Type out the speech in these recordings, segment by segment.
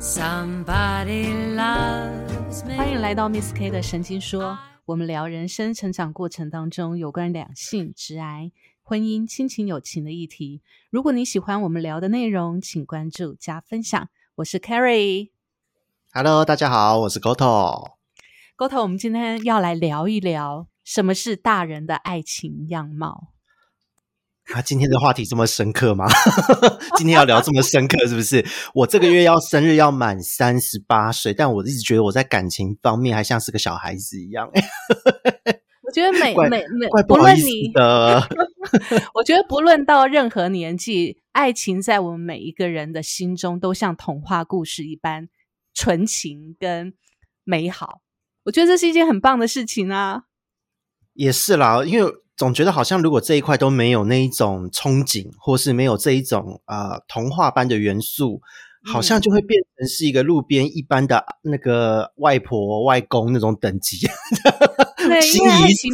Somebody loves me. 欢迎来到 Miss K 的神经说，我们聊人生成长过程当中有关两性、直癌、婚姻、亲情、友情的议题。如果你喜欢我们聊的内容，请关注加分享。我是 Carrie。Hello，大家好，我是 Goto。Goto，我们今天要来聊一聊什么是大人的爱情样貌。啊，今天的话题这么深刻吗？今天要聊这么深刻，是不是？我这个月要生日，要满三十八岁，但我一直觉得我在感情方面还像是个小孩子一样。我觉得每每每怪不论你，的。我觉得不论到任何年纪，爱情在我们每一个人的心中都像童话故事一般纯情跟美好。我觉得这是一件很棒的事情啊！也是啦，因为总觉得好像如果这一块都没有那一种憧憬，或是没有这一种呃童话般的元素，好像就会变成是一个路边一般的那个外婆外公那种等级。对，心因为爱仪情，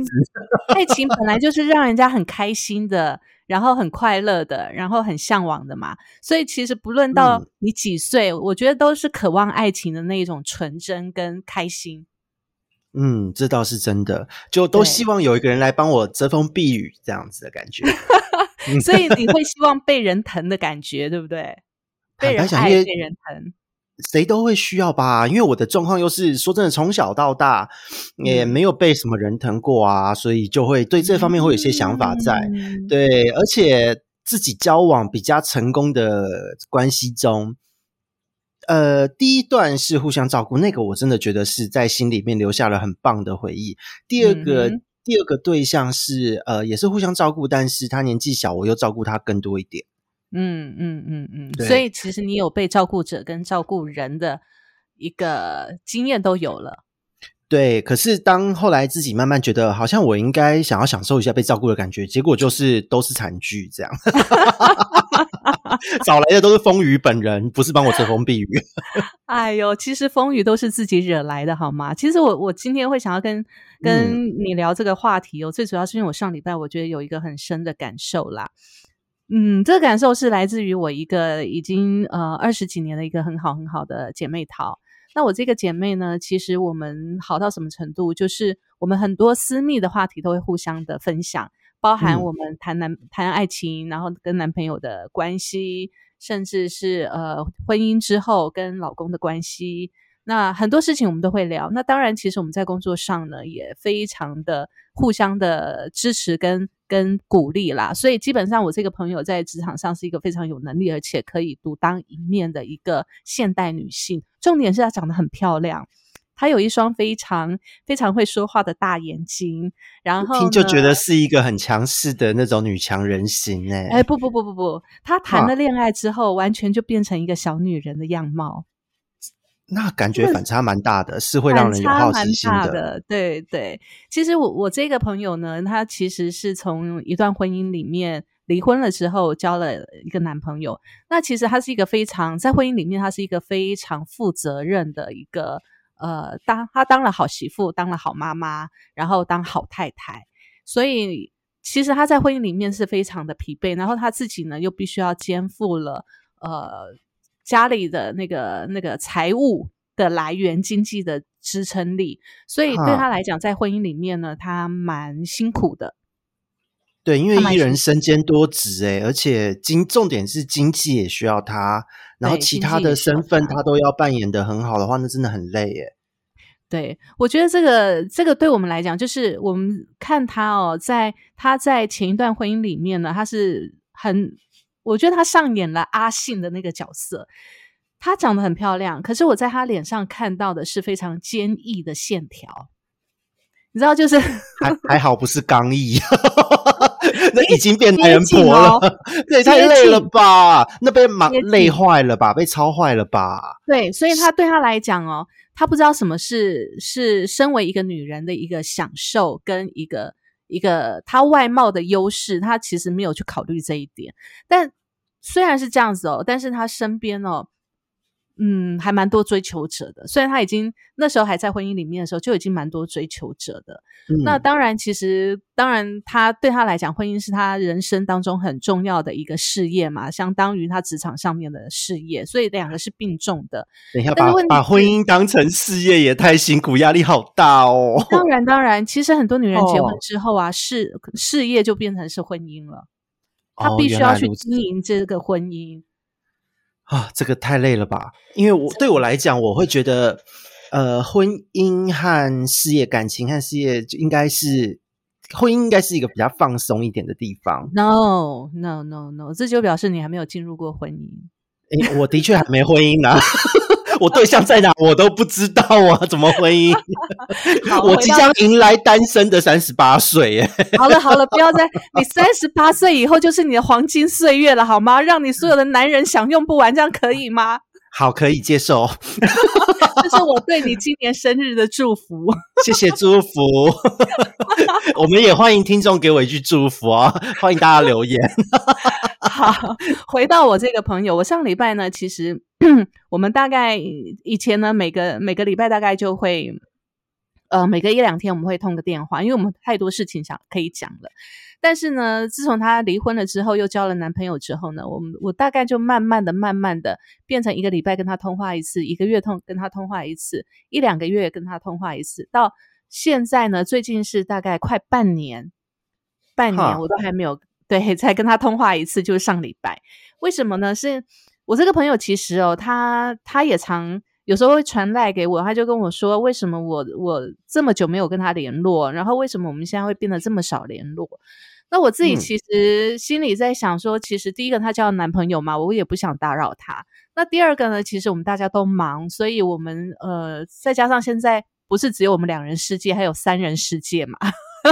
爱情本来就是让人家很开心的，然后很快乐的，然后很向往的嘛。所以其实不论到嗯你几岁，我觉得都是渴望爱情的那一种纯真跟开心。嗯，这倒是真的，就都希望有一个人来帮我遮风避雨，这样子的感觉。所以你会希望被人疼的感觉，对不对？被人爱，被人疼。谁都会需要吧，因为我的状况又是说真的，从小到大也嗯没有被什么人疼过啊，所以就会对这方面会有一些想法在。嗯对，而且自己交往比较成功的关系中，呃，第一段是互相照顾，那个我真的觉得是在心里面留下了很棒的回忆。第二个，嗯第二个对象是呃，也是互相照顾，但是他年纪小，我又照顾他更多一点。嗯嗯嗯嗯，所以其实你有被照顾者跟照顾人的一个经验都有了。对，可是当后来自己慢慢觉得，好像我应该想要享受一下被照顾的感觉，结果就是都是惨剧这样。找来的都是风雨本人，不是帮我遮风避雨。哎呦，其实风雨都是自己惹来的，好吗？其实我我今天会想要跟跟你聊这个话题哦，最主要是因为我上礼拜我觉得有一个很深的感受啦。嗯，这个感受是来自于我一个已经呃二十几年的一个很好很好的姐妹淘。那我这个姐妹呢，其实我们好到什么程度？就是我们很多私密的话题都会互相的分享，包含嗯我们谈男、谈爱情，然后跟男朋友的关系，甚至是呃婚姻之后跟老公的关系。那很多事情我们都会聊。那当然，其实我们在工作上呢，也非常的互相的支持跟跟鼓励啦。所以基本上，我这个朋友在职场上是一个非常有能力，而且可以独当一面的一个现代女性。重点是她长得很漂亮，她有一双非常非常会说话的大眼睛，然后听就觉得是一个很强势的那种女强人型哎、哎，不不不不不，她谈啊了恋爱之后，完全就变成一个小女人的样貌。那感觉反差蛮大的，是会让人有好奇心的。对对，其实我我这个朋友呢，她其实是从一段婚姻里面离婚了之后，交了一个男朋友。那其实她是一个非常在婚姻里面，她是一个非常负责任的一个呃，当她当了好媳妇，当了好妈妈，然后当好太太，所以。其实她在婚姻里面是非常的疲惫，然后她自己呢又必须要肩负了呃家里的那个那个财务的来源、经济的支撑力，所以对哈她来讲，在婚姻里面呢，她蛮辛苦的。对，因为艺人身兼多职哎、而且经重点是经济也需要他，然后其他的身份他他都要扮演的很好的话，那真的很累哎、对，我觉得这个这个对我们来讲，就是我们看他哦，在他在前一段婚姻里面呢，他是很，我觉得他上演了阿信的那个角色。她长得很漂亮，可是我在她脸上看到的是非常坚毅的线条。你知道，就是还还好不是刚毅，那已经变接男人婆了哦，这也太累了吧？那被忙累坏了吧？被操坏了吧？对，所以他对他来讲哦，他不知道什么是是身为一个女人的一个享受跟一个一个她外貌的优势，他其实没有去考虑这一点。但虽然是这样子哦，但是他身边哦嗯，还蛮多追求者的。虽然他已经那时候还在婚姻里面的时候，就已经蛮多追求者的。那嗯当然，其实当然，他对他来讲，婚姻是他人生当中很重要的一个事业嘛，相当于他职场上面的事业，所以两个是并重的。等一下，把把婚姻当成事业也太辛苦，压力好大哦。当然，当然，其实很多女人结婚哦之后啊，事事业就变成是婚姻了，她哦必须要去经营这个婚姻。啊，这个太累了吧？因为我对我来讲，我会觉得，呃，婚姻和事业、感情和事业就应该是婚姻应该是一个比较放松一点的地方。No no no no，这就表示你还没有进入过婚姻。诶，我的确还没婚姻呢、我对象在哪我都不知道啊，怎么婚姻？我即将迎来单身的三十八岁耶！好了好了，不要再你三十八岁以后就是你的黄金岁月了，好吗？让你所有的男人享用不完，这样可以吗？好，可以接受，这是我对你今年生日的祝福。谢谢祝福。我们也欢迎听众给我一句祝福哦，欢迎大家留言。好，回到我这个朋友，我上礼拜呢，其实我们大概以前呢，每个每个礼拜大概就会，呃，每隔一两天我们会通个电话，因为我们太多事情想可以讲了。但是呢，自从她离婚了之后，又交了男朋友之后呢，我们我大概就慢慢的、慢慢的变成一个礼拜跟她通话一次，一个月通跟她通话一次，一两个月跟她通话一次，到现在呢，最近是大概快半年，半年我都还没有对，才跟他通话一次，就是上礼拜。为什么呢？是我这个朋友其实哦，他他也常有时候会传赖给我，他就跟我说，为什么我我这么久没有跟他联络，然后为什么我们现在会变得这么少联络？那我自己嗯其实心里在想说，其实第一个他交了男朋友嘛，我也不想打扰他。那第二个呢，其实我们大家都忙，所以我们呃，再加上现在不是只有我们两人世界，还有三人世界嘛。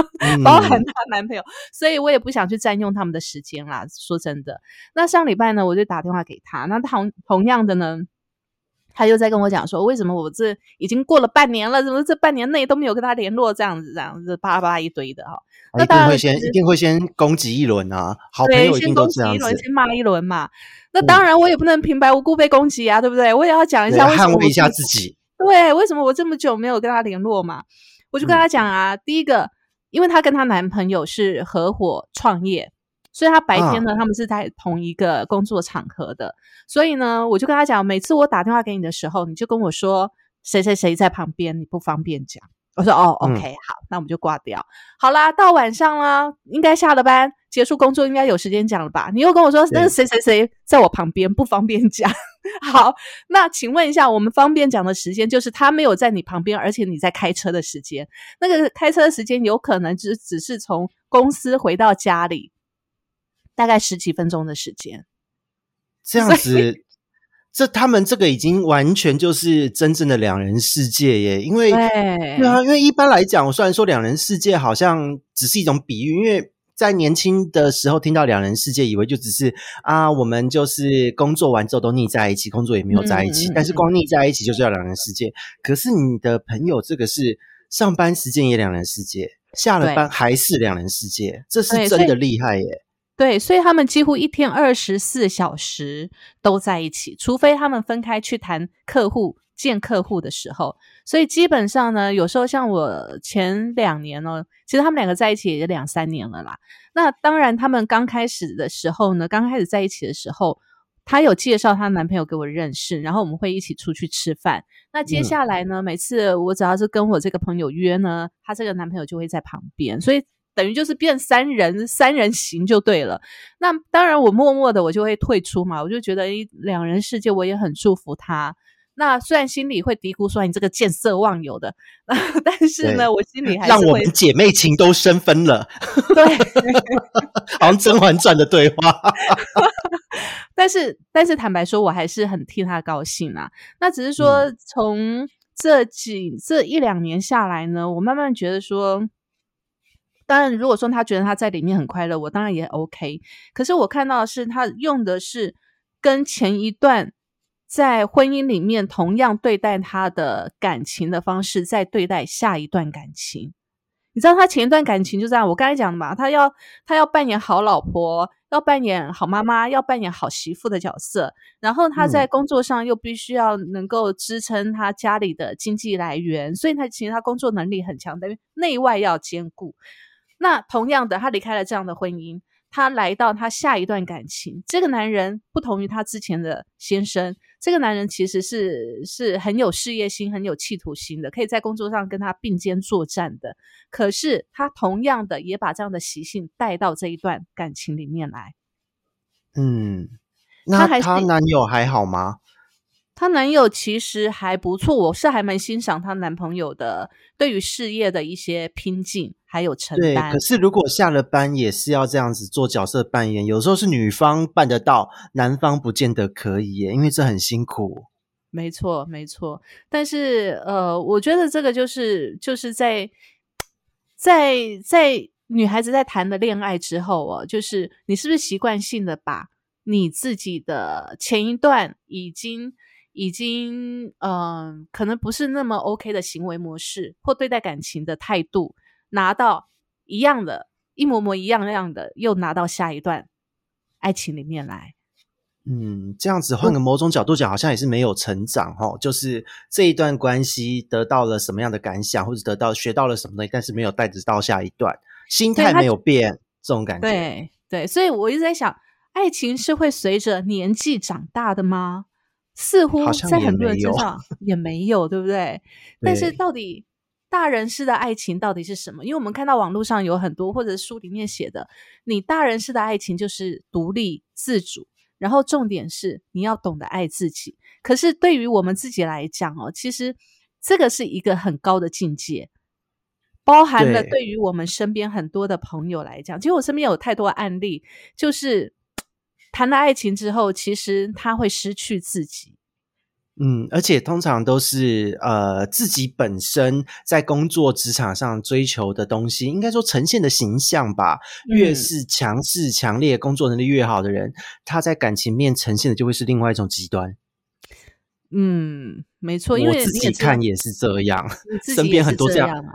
包含嗯她男朋友，所以我也不想去占用他们的时间啦。说真的，那上礼拜呢，我就打电话给他，那同同样的呢，他又在跟我讲说，为什么我这已经过了半年了，怎么这半年内都没有跟他联络，这样子这样子，巴拉巴拉一堆的哈。那一当然定会先一定会先攻击一轮啊，好朋对，友一定先攻都这样子击一轮，，先骂一轮嘛。那嗯当然，我也不能平白无故被攻击啊，对不对？我也要讲一下为什么我捍卫一下自己。对，为什么我这么久没有跟他联络嘛？我就跟嗯他讲啊，第一个，因为她跟她男朋友是合伙创业，所以她白天呢，他们是在同一个工作场合的。所以呢，我就跟她讲，每次我打电话给你的时候，你就跟我说谁谁谁在旁边，你不方便讲。我说哦嗯，OK，、好，那我们就挂掉。好啦，到晚上啦，应该下了班，结束工作，应该有时间讲了吧？你又跟我说那个谁谁谁在我旁边，不方便讲。好，那请问一下，我们方便讲的时间就是他没有在你旁边，而且你在开车的时间。那个开车的时间有可能只只是从公司回到家里，大概十几分钟的时间。这样子，这他们这个已经完全就是真正的两人世界耶。因为对对啊，因为一般来讲，虽然说两人世界好像只是一种比喻，因为在年轻的时候听到两人世界，以为就只是啊，我们就是工作完之后都腻在一起，工作也没有在一起，但是光腻在一起就叫两人世界。可是你的朋友这个是上班时间也两人世界，下了班还是两人世界，这是真的厉害耶。对，所以他们几乎一天二十四小时都在一起，除非他们分开去谈客户、见客户的时候。所以基本上呢，有时候像我前两年哦，其实他们两个在一起也两三年了啦。那当然，他们刚开始的时候呢，刚开始在一起的时候，她有介绍她男朋友给我认识，然后我们会一起出去吃饭。那接嗯下来呢，每次我只要是跟我这个朋友约呢，她这个男朋友就会在旁边，所以等于就是变三人三人行就对了。那当然，我默默的我就会退出嘛，我就觉得一两人世界，我也很祝福他。那虽然心里会嘀咕说你这个见色忘友的，但是呢，我心里还让是让我们姐妹情都生分了，对。好像《甄嬛传》的对话。但是，但是坦白说，我还是很替他高兴啊。那只是说，从这几这一两年下来呢，我慢慢觉得说，当然，如果说他觉得他在里面很快乐，我当然也 OK。可是我看到的是，他用的是跟前一段在婚姻里面同样对待他的感情的方式，在对待下一段感情。你知道他前一段感情就这样，我刚才讲的嘛，他要他要扮演好老婆，要扮演好妈妈，要扮演好媳妇的角色，然后他在工作上又必须要能够支撑他家里的经济来源，所以他其实他工作能力很强，等于内外要兼顾。那同样的，他离开了这样的婚姻。他来到他下一段感情，这个男人不同于他之前的先生，这个男人其实是是很有事业心、很有企图心的，可以在工作上跟他并肩作战的。可是他同样的也把这样的习性带到这一段感情里面来。嗯，那她男友还好吗？她男友其实还不错，我是还蛮欣赏她男朋友的对于事业的一些拼劲。还有承担，可是如果下了班也是要这样子做角色扮演，有时候是女方办得到，男方不见得可以耶，因为这很辛苦。没错，没错。但是呃，我觉得这个就是就是在在在女孩子在谈了恋爱之后哦，就是你是不是习惯性的把你自己的前一段已经已经嗯，可能不是那么 OK 的行为模式或对待感情的态度。拿到一样的，一模模一样样的，又拿到下一段爱情里面来。嗯，这样子换个某种角度讲，好像也是没有成长哈。就是这一段关系得到了什么样的感想，或者得到学到了什么东西，但是没有带着到下一段，心态没有变，这种感觉。对对，所以我一直在想，爱情是会随着年纪长大的吗？似乎在很多人身上 也没有，对不对？但是到底？大人式的爱情到底是什么？因为我们看到网络上有很多，或者书里面写的，你大人式的爱情就是独立自主，然后重点是你要懂得爱自己。可是对于我们自己来讲哦，其实这个是一个很高的境界，包含了对于我们身边很多的朋友来讲，其实我身边有太多案例，就是谈了爱情之后，其实他会失去自己。嗯，而且通常都是呃自己本身在工作职场上追求的东西，应该说呈现的形象吧。越是强势、强烈、工作能力越好的人，他在感情面呈现的就会是另外一种极端。嗯，没错，因为自己看也是这样，身边很多这样啊。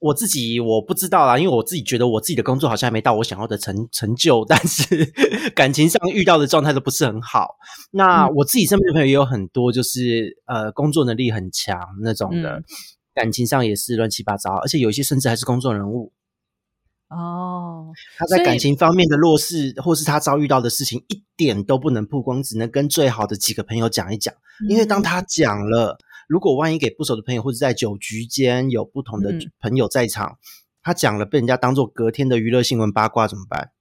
我自己我不知道啦，因为我自己觉得我自己的工作好像还没到我想要的成成就，但是 感情上遇到的状态都不是很好。那我自己身边的朋友也有很多，就是呃工作能力很强那种的，感情上也是乱七八糟，而且有一些甚至还是公众人物。哦，他在感情方面的弱势，或是他遭遇到的事情，一点都不能曝光，只能跟最好的几个朋友讲一讲，因为当他讲了。如果万一给不熟的朋友，或者在酒局间有不同的朋友在场，他讲了被人家当做隔天的娱乐新闻八卦怎么办？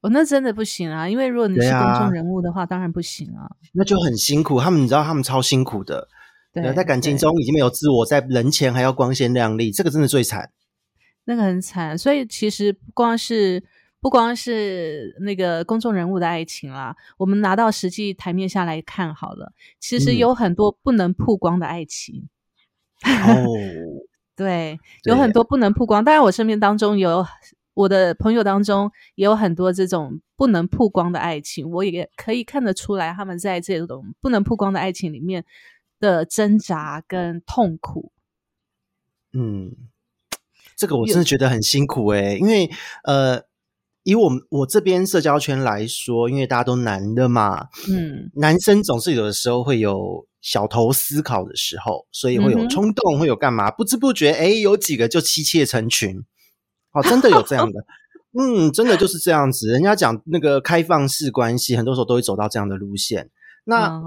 哦，那真的不行啊！因为如果你是公众人物的话，当然不行啊。那就很辛苦，他们你知道，他们超辛苦的。对，在感情中已经没有自我，在人前还要光鲜亮丽，这个真的最惨。那个很惨，所以其实不光是。不光是那个公众人物的爱情啦，我们拿到实际台面下来看好了，其实有很多不能曝光的爱情。哦，对，有很多不能曝光。当然，我身边当中有我的朋友当中也有很多这种不能曝光的爱情，我也可以看得出来他们在这种不能曝光的爱情里面的挣扎跟痛苦。嗯，这个我真的觉得很辛苦诶，因为呃。以我们我这边社交圈来说，因为大家都男的嘛，嗯，男生总是有的时候会有小头思考的时候，所以会有冲动，会有干嘛？不知不觉，哎，有几个就妻妾成群，哦，真的有这样的，嗯，真的就是这样子。人家讲那个开放式关系，很多时候都会走到这样的路线。那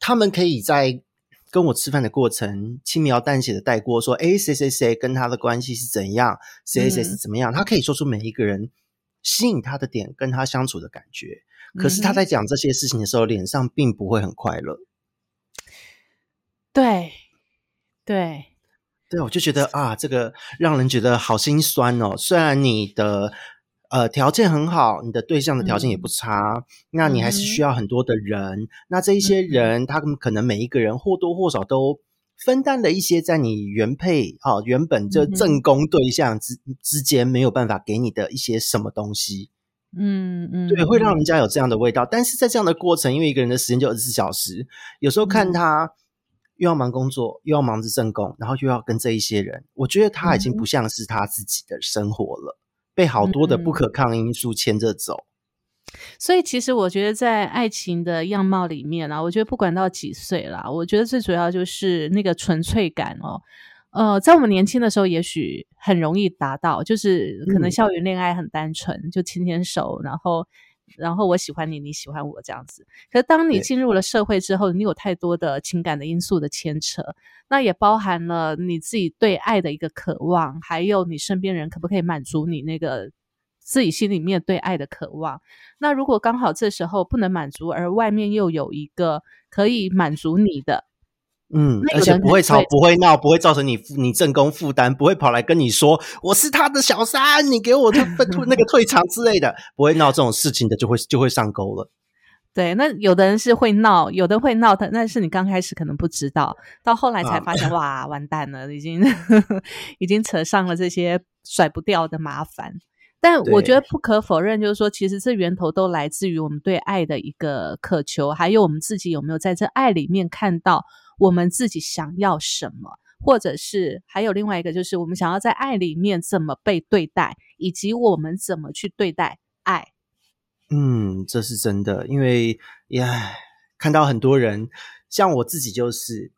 他们可以在跟我吃饭的过程轻描淡写的带过，说，哎，谁谁谁跟他的关系是怎样，谁谁是怎么样，他可以说出每一个人。吸引他的点，跟他相处的感觉。可是他在讲这些事情的时候，脸上并不会很快乐。对，对，对，我就觉得啊，这个让人觉得好心酸哦。虽然你的呃条件很好，你的对象的条件也不差，那你还是需要很多的人。那这一些人，他们可能每一个人或多或少都。分担了一些在你原配哦原本这正宫对象之之间没有办法给你的一些什么东西，嗯嗯，对，会让人家有这样的味道。但是在这样的过程，因为一个人的时间就二十四小时，有时候看他又要忙工作，又要忙着正宫，然后又要跟这一些人，我觉得他已经不像是他自己的生活了，被好多的不可抗因素牵着走。所以，其实我觉得在爱情的样貌里面啊，我觉得不管到几岁啦，我觉得最主要就是那个纯粹感哦。呃，在我们年轻的时候，也许很容易达到，就是可能校园恋爱很单纯，就牵牵手，然后，然后我喜欢你，你喜欢我这样子。可是当你进入了社会之后，你有太多的情感的因素的牵扯，那也包含了你自己对爱的一个渴望，还有你身边人可不可以满足你那个自己心里面对爱的渴望。那如果刚好这时候不能满足，而外面又有一个可以满足你的。嗯，而且不会吵，不会闹，不会造成你你正宫负担，不会跑来跟你说我是他的小三，你给我那个退场之类的，不会闹这种事情的，就会就会上钩了。对，那有的人是会闹，有的会闹，但但是你刚开始可能不知道，到后来才发现，哇，完蛋了，已经 已经扯上了这些甩不掉的麻烦。但我觉得不可否认，就是说，其实这源头都来自于我们对爱的一个渴求，还有我们自己有没有在这爱里面看到。我们自己想要什么，或者是还有另外一个，就是我们想要在爱里面怎么被对待，以及我们怎么去对待爱。嗯，这是真的，因为呀，看到很多人，像我自己，就是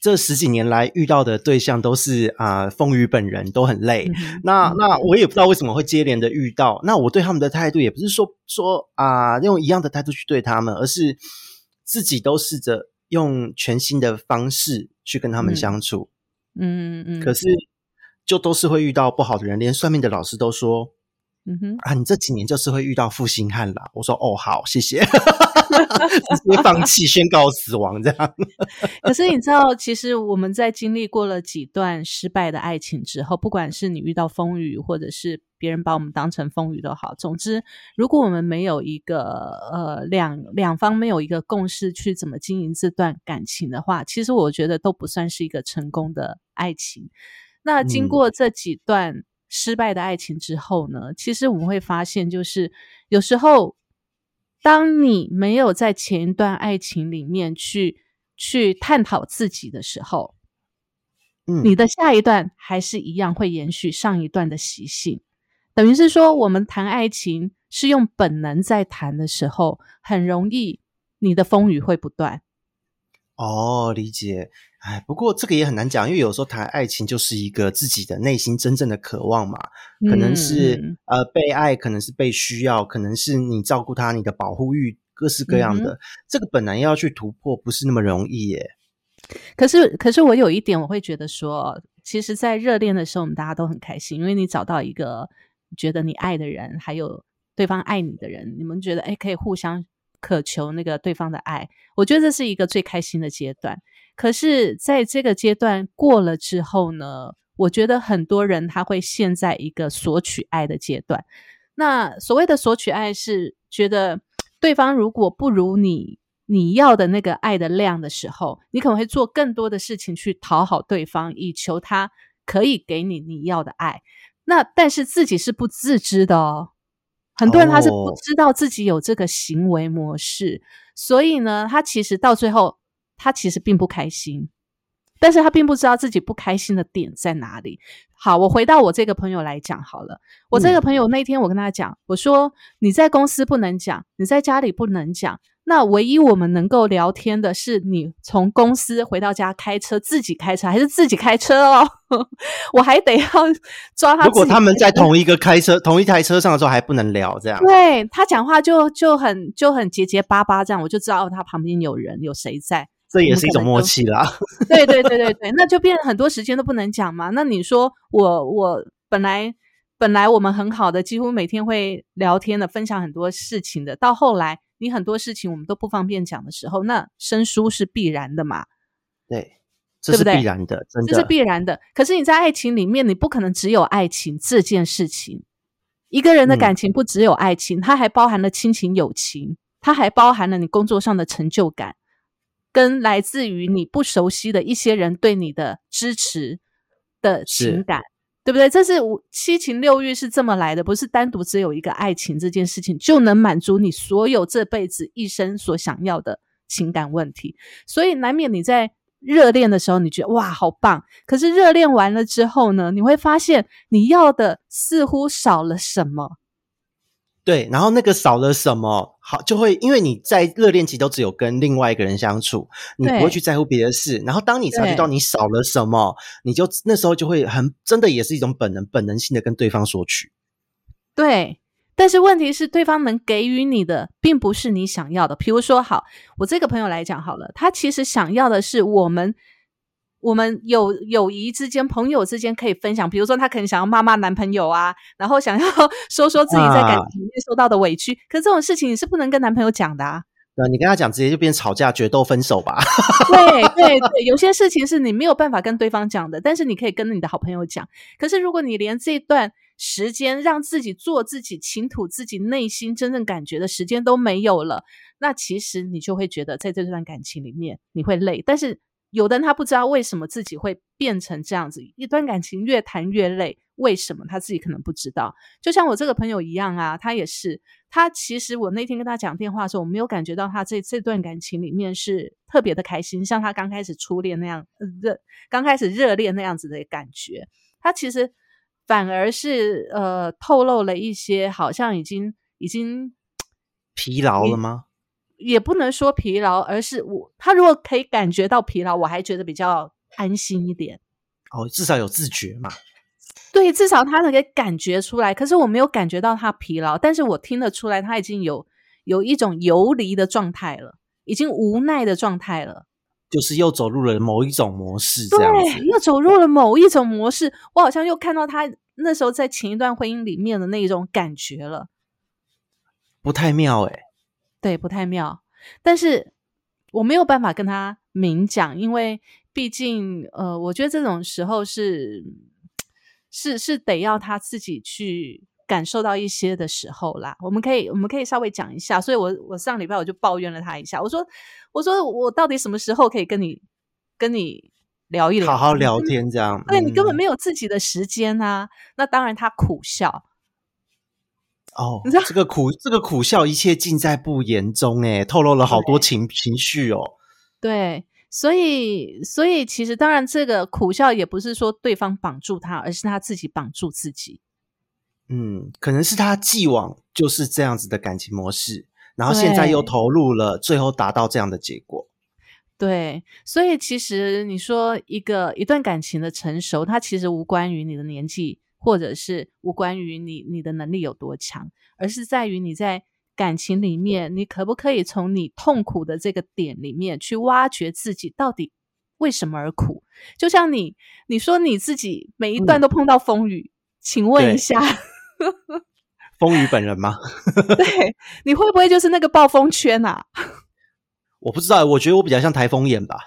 这十几年来遇到的对象都是啊，风雨本人都很累。那那我也不知道为什么会接连的遇到。那我对他们的态度也不是说说啊，用一样的态度去对他们，而是自己都试着。用全新的方式去跟他们相处，嗯嗯，可是就都是会遇到不好的人，连算命的老师都说，嗯哼啊，你这几年就是会遇到负心汉啦。我说哦，好，谢谢。直接放弃，宣告死亡，这样。可是你知道，其实我们在经历过了几段失败的爱情之后，不管是你遇到风雨，或者是别人把我们当成风雨都好，总之，如果我们没有一个呃两两方没有一个共识去怎么经营这段感情的话，其实我觉得都不算是一个成功的爱情。那经过这几段失败的爱情之后呢，其实我们会发现，就是有时候。当你没有在前一段爱情里面去去探讨自己的时候，嗯，你的下一段还是一样会延续上一段的习性，等于是说，我们谈爱情是用本能在谈的时候，很容易你的风雨会不断。哦，理解。哎，不过这个也很难讲，因为有时候谈爱情就是一个自己的内心真正的渴望嘛，可能是呃被爱，可能是被需要，可能是你照顾他，你的保护欲，各式各样的，这个本来要去突破，不是那么容易耶。可是，可是我有一点，我会觉得说，其实，在热恋的时候，我们大家都很开心，因为你找到一个觉得你爱的人，还有对方爱你的人，你们觉得哎，可以互相渴求那个对方的爱，我觉得这是一个最开心的阶段。可是，在这个阶段过了之后呢，我觉得很多人他会陷在一个索取爱的阶段。那所谓的索取爱，是觉得对方如果不如你你要的那个爱的量的时候，你可能会做更多的事情去讨好对方，以求他可以给你你要的爱。那但是自己是不自知的哦，很多人他是不知道自己有这个行为模式，所以呢，他其实到最后。他其实并不开心，但是他并不知道自己不开心的点在哪里。好，我回到我这个朋友来讲好了。我这个朋友那天我跟他讲，我说你在公司不能讲，你在家里不能讲。那唯一我们能够聊天的是，你从公司回到家开车自己开车还是自己开车哦？我还得要抓他。如果他们在同一个开车、同一台车上的时候还不能聊，这样对他讲话就就很就很结结巴巴，这样我就知道他旁边有人有谁在。这也是一种默契啦。对对对对对，那就变很多时间都不能讲嘛。那你说我我本来本来我们很好的，几乎每天会聊天的，分享很多事情的。到后来你很多事情我们都不方便讲的时候，那生疏是必然的嘛？对，这是必然的，真的，这是必然的。可是你在爱情里面，你不可能只有爱情这件事情。一个人的感情不只有爱情，它还包含了亲情、友情，它还包含了你工作上的成就感。跟来自于你不熟悉的一些人对你的支持的情感，对不对？这是五七情六欲是这么来的，不是单独只有一个爱情这件事情就能满足你所有这辈子一生所想要的情感问题。所以难免你在热恋的时候，你觉得哇好棒，可是热恋完了之后呢，你会发现你要的似乎少了什么。对，然后那个少了什么，好就会因为你在热恋期都只有跟另外一个人相处，你不会去在乎别的事。然后当你察觉到你少了什么，你就那时候就会很真的也是一种本能，本能性的跟对方索取。对，但是问题是，对方能给予你的，并不是你想要的。比如说，好，我这个朋友来讲好了，他其实想要的是我们，我们友友谊之间、朋友之间可以分享。比如说，她可能想要骂骂男朋友啊，然后想要 说说自己在感啊情里面受到的委屈。可这种事情你是不能跟男朋友讲的啊。对，你跟他讲，直接就变吵架、决斗、分手吧。对对对，有些事情是你没有办法跟对方讲的，但是你可以跟你的好朋友讲。可是如果你连这段时间让自己做自己、倾吐自己内心真正感觉的时间都没有了，那其实你就会觉得在这段感情里面你会累。但是有的人他不知道为什么自己会变成这样子，一段感情越谈越累，为什么他自己可能不知道？就像我这个朋友一样啊，他也是，他其实我那天跟他讲电话的时候，我没有感觉到他这这段感情里面是特别的开心，像他刚开始初恋那样呃热，刚开始热恋那样子的感觉，他其实反而是呃透露了一些好像已经已经疲劳了吗？也不能说疲劳，而是我他如果可以感觉到疲劳，我还觉得比较安心一点。哦，至少有自觉嘛。对，至少他能给感觉出来。可是我没有感觉到他疲劳，但是我听得出来他已经有有一种游离的状态了，已经无奈的状态了。就是又走入了某一种模式，这样对，又走入了某一种模式。我好像又看到他那时候在前一段婚姻里面的那一种感觉了。不太妙哎、对，不太妙。但是我没有办法跟他明讲，因为毕竟，呃，我觉得这种时候是是是得要他自己去感受到一些的时候啦。我们可以我们可以稍微讲一下。所以我我上礼拜我就抱怨了他一下，我说我说我到底什么时候可以跟你跟你聊一聊，好好聊天这样。对你根本嗯没有自己的时间啊。那当然，他苦笑。哦你知道，这个苦这个苦笑，一切尽在不言中哎，透露了好多情情绪哦。对，所以，所以其实当然，这个苦笑也不是说对方绑住他，而是他自己绑住自己。嗯，可能是他既往就是这样子的感情模式，然后现在又投入了，最后达到这样的结果。对，所以其实你说一个一段感情的成熟，它其实无关于你的年纪，或者是无关于你你的能力有多强，而是在于你在感情里面，你可不可以从你痛苦的这个点里面去挖掘自己到底为什么而苦？就像你你说你自己每一段都碰到风雨，请问一下。风雨本人吗？对，你会不会就是那个暴风圈啊？我不知道，我觉得我比较像台风眼吧，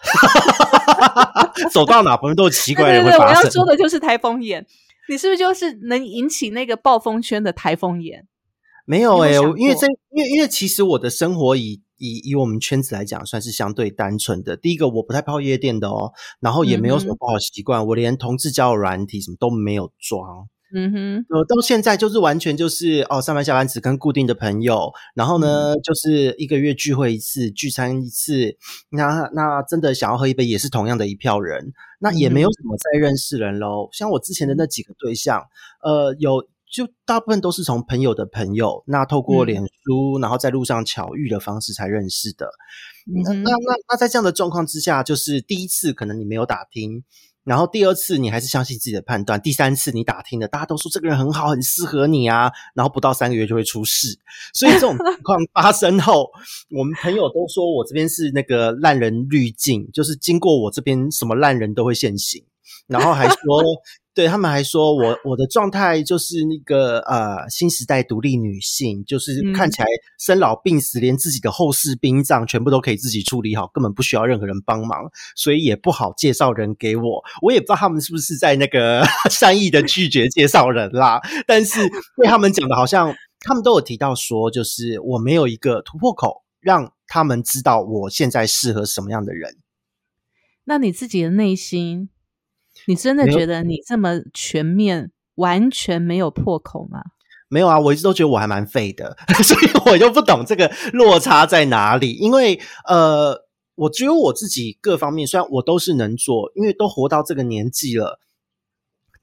走到哪旁边都有奇怪的对对对，我要。说的就是台风眼。你是不是就是能引起那个暴风圈的台风眼？没有诶、你有想过因为这因为因为其实我的生活以以以我们圈子来讲，算是相对单纯的。第一个，我不太泡夜店的哦，然后也没有什么不好的习惯，我连同志交友软体什么都没有装。嗯哼，呃，到现在就是完全就是哦，上班下班只跟固定的朋友，然后嗯呢，就是一个月聚会一次，聚餐一次。那那真的想要喝一杯，也是同样的一票人，那也没有嗯什么再认识人喽。像我之前的那几个对象，呃，有就大部分都是从朋友的朋友，那透过嗯脸书，然后在路上巧遇的方式才认识的。嗯哼那那那在这样的状况之下，就是第一次可能你没有打听，然后第二次你还是相信自己的判断，第三次你打听了，大家都说这个人很好，很适合你啊，然后不到三个月就会出事。所以这种情况 发生后，我们朋友都说我这边是那个烂人滤镜，就是经过我这边什么烂人都会现形，然后还说。对他们还说我我的状态就是那个呃新时代独立女性，就是嗯看起来生老病死，连自己的后事殡葬全部都可以自己处理好，根本不需要任何人帮忙，所以也不好介绍人给我。我也不知道他们是不是在那个 善意的拒绝介绍人啦，但是被他们讲的好像他们都有提到说，就是我没有一个突破口，让他们知道我现在适合什么样的人。那你自己的内心，你真的觉得你这么全面，完全没有破口吗？没有啊，我一直都觉得我还蛮废的，所以我就不懂这个落差在哪里。因为呃，我觉得我自己各方面虽然我都是能做，因为都活到这个年纪了。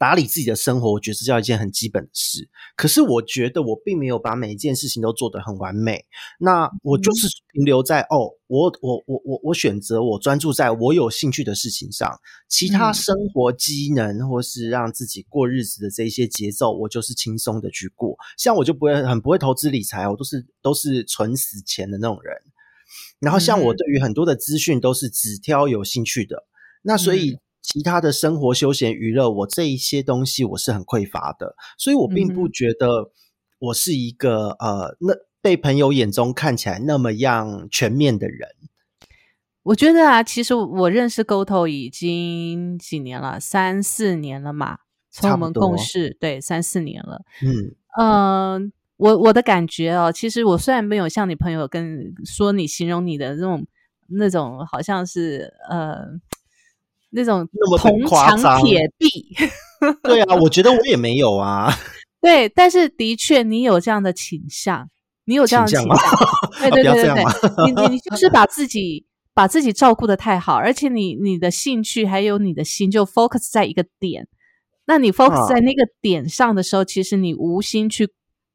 打理自己的生活，我觉得这叫一件很基本的事。可是我觉得我并没有把每一件事情都做得很完美。那我就是停留在哦，我我我我我选择我专注在我有兴趣的事情上，其他生活机能或是让自己过日子的这一些节奏，我就是轻松的去过。像我就不会很不会投资理财，我都是都是存死钱的那种人。然后像我对于很多的资讯都是只挑有兴趣的。那所以。其他的生活、休闲、娱乐，我这一些东西我是很匮乏的，所以我并不觉得我是一个呃，那被朋友眼中看起来那么样全面的人。我觉得啊，其实我认识 GoTo 已经几年了，三四年了嘛，从我们共事对三四年了。嗯嗯，我我的感觉哦，其实我虽然没有像你朋友跟说你形容你的那种那种，好像是呃。那种铜墙铁壁，对啊，我觉得我也没有啊。对，但是的确你有这样的倾向，你有这样的倾向。对对对对对，你你你就是把自己把自己照顾的太好，而且你你的兴趣还有你的心就 focus 在一个点。那你 focus 在那个点上的时候，其实你无心去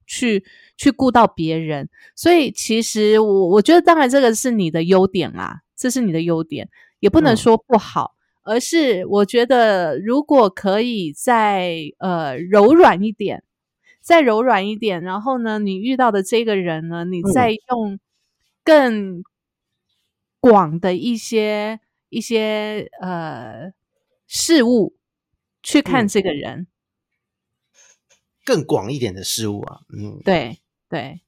去去顾到别人。所以其实我我觉得，当然这个是你的优点啦，这是你的优点，也不能说不好。而是我觉得，如果可以再呃柔软一点，再柔软一点，然后呢，你遇到的这个人呢，你再用更广的一些一些呃事物去看这个人，更广一点的事物啊，嗯，对对，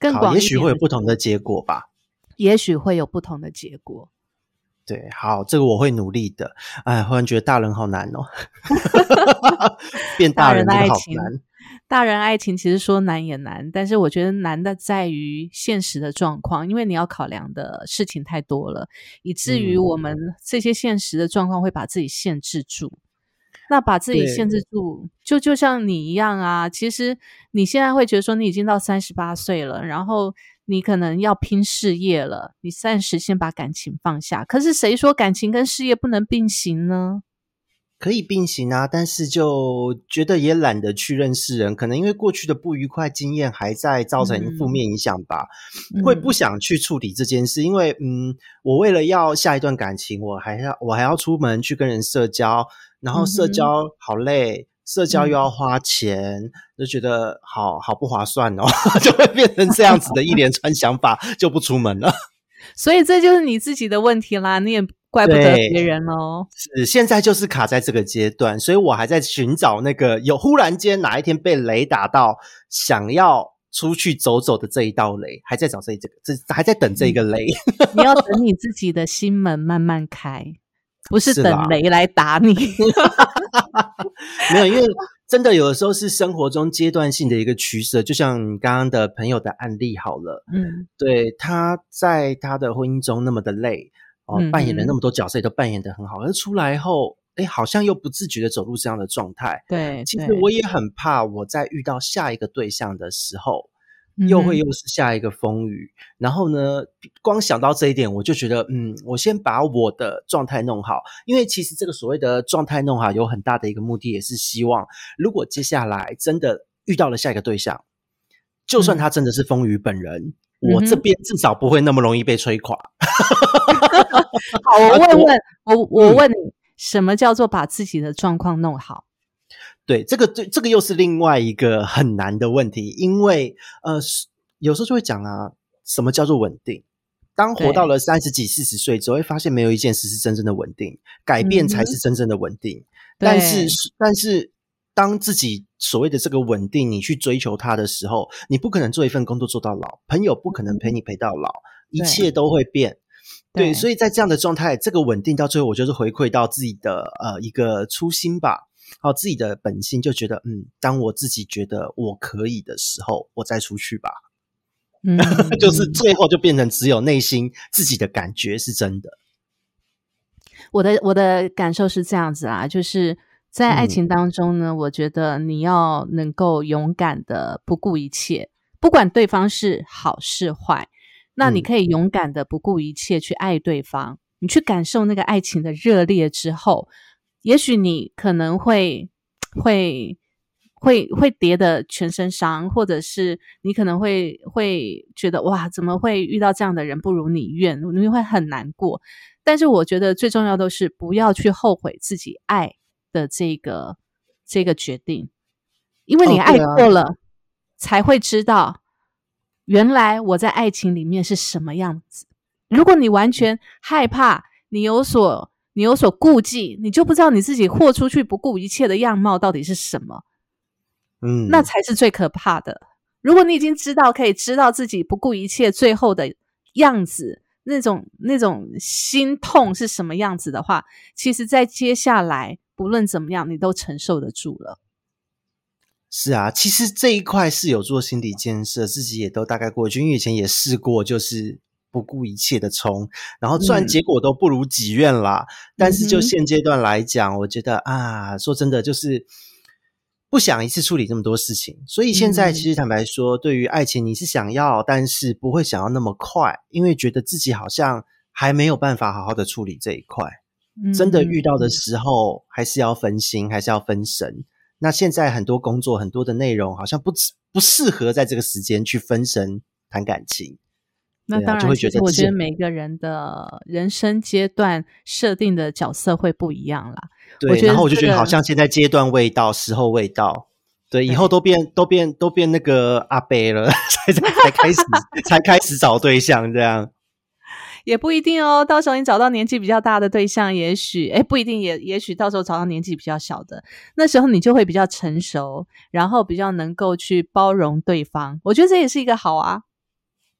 更广，也许会有不同的结果吧，也许会有不同的结果。对，好，这个我会努力的。哎，忽然觉得大人好难哦，变大人的爱情，大人爱情其实说难也难，但是我觉得难的在于现实的状况，因为你要考量的事情太多了，以至于我们这些现实的状况会把自己限制住。那把自己限制住，就就像你一样啊。其实你现在会觉得说，你已经到三十八岁了，然后。你可能要拼事业了，你暂时先把感情放下。可是谁说感情跟事业不能并行呢？可以并行啊，但是就觉得也懒得去认识人，可能因为过去的不愉快经验还在造成负面影响吧，会不想去处理这件事。因为嗯，我为了要下一段感情，我还要我还要出门去跟人社交，然后社交好累。社交又要花钱，就觉得好好不划算哦，就会变成这样子的一连串想法，就不出门了。所以这就是你自己的问题啦，你也怪不得别人哦。是现在就是卡在这个阶段，所以我还在寻找那个有忽然间哪一天被雷打到，想要出去走走的这一道雷，还在找这这个，这还在等这一个雷。你要 等你自己的心门慢慢开。不是等雷来打你，没有，因为真的有的时候是生活中阶段性的一个取舍，就像刚刚的朋友的案例好了，嗯，对，他在他的婚姻中那么的累哦，扮演了那么多角色也都扮演的很好，而出来后，哎，好像又不自觉的走入这样的状态。对，其实我也很怕，我在遇到下一个对象的时候。又会又是下一个风雨，然后呢？光想到这一点，我就觉得，嗯，我先把我的状态弄好，因为其实这个所谓的状态弄好，有很大的一个目的，也是希望，如果接下来真的遇到了下一个对象，就算他真的是风雨本人，我这边至少不会那么容易被吹垮。好，我 问问，我我问你，什么叫做把自己的状况弄好？对，这个这这个又是另外一个很难的问题，因为呃，有时候就会讲啊，什么叫做稳定？当活到了三十几、四十岁，只会发现没有一件事是真正的稳定，改变才是真正的稳定。但是，但是当自己所谓的这个稳定，你去追求它的时候，你不可能做一份工作做到老，朋友不可能陪你陪到老，一切都会变。对，所以在这样的状态，这个稳定到最后，我就是回馈到自己的呃一个初心吧。好，自己的本性就觉得，嗯，当我自己觉得我可以的时候，我再出去吧。嗯，就是最后就变成只有内心自己的感觉是真的。我的我的感受是这样子啊，就是在爱情当中呢，我觉得你要能够勇敢的不顾一切，不管对方是好是坏，那你嗯可以勇敢的不顾一切去爱对方，你去感受那个爱情的热烈之后，也许你可能会会会会跌得全身伤，或者是你可能会会觉得哇，怎么会遇到这样的人，不如你愿，你会很难过。但是我觉得最重要的是不要去后悔自己爱的这个这个决定，因为你爱哦啊过了，才会知道原来我在爱情里面是什么样子。如果你完全害怕，你有所你有所顾忌，你就不知道你自己豁出去不顾一切的样貌到底是什么，嗯，那才是最可怕的。如果你已经知道，可以知道自己不顾一切最后的样子，那种那种心痛是什么样子的话，其实，在接下来不论怎么样，你都承受得住了。是啊，其实这一块是有做心理建设，自己也都大概过去，因为以前也试过，就是不顾一切的冲，然后虽然嗯结果都不如己愿啦，但是就现阶段来讲，我觉得啊，说真的，就是不想一次处理这么多事情，所以现在嗯其实坦白说，对于爱情你是想要，但是不会想要那么快，因为觉得自己好像还没有办法好好的处理这一块。真的遇到的嗯时候，还是要分心，还是要分神。那现在很多工作、很多的内容，好像不不适合在这个时间去分神谈感情。那当然，就会觉其实我得自己觉得每个人的人生阶段设定的角色会不一样啦。我对，觉得然后我就觉得好像现在阶段未到，时候未到。对，以后都变都变都变那个阿伯了，才才才开始才开始找对象这样。也不一定哦，到时候你找到年纪比较大的对象，也许哎不一定也，也许到时候找到年纪比较小的，那时候你就会比较成熟，然后比较能够去包容对方。我觉得这也是一个好啊。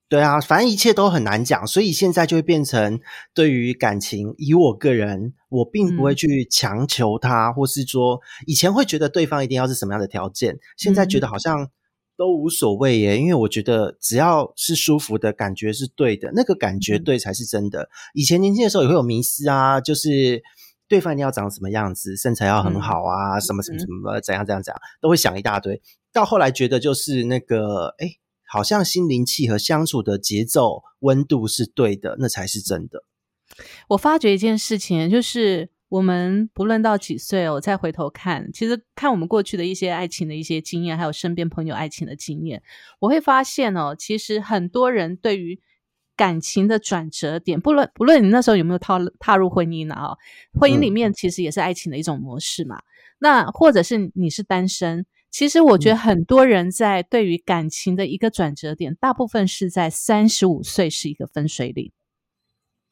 对啊，反正一切都很难讲，所以现在就会变成对于感情，以我个人，我并不会嗯去强求他，或是说以前会觉得对方一定要是什么样的条件，现在觉得好像都无所谓耶，因为我觉得只要是舒服的感觉是对的，那个感觉嗯对才是真的。以前年轻的时候也会有迷失啊，就是对方一定要长什么样子，身材要很嗯好啊，什么什么什么怎样怎样怎样，都会想一大堆。到后来觉得就是那个，哎，好像心灵契合、相处的节奏、温度是对的，那才是真的。我发觉一件事情，就是我们不论到几岁哦，再回头看，其实看我们过去的一些爱情的一些经验，还有身边朋友爱情的经验，我会发现哦，其实很多人对于感情的转折点，不论不论你那时候有没有踏踏入婚姻呢、啊，婚姻里嗯面其实也是爱情的一种模式嘛。那或者是你是单身，其实我觉得很多人在对于感情的一个转折点，大部分是在三十五岁是一个分水岭。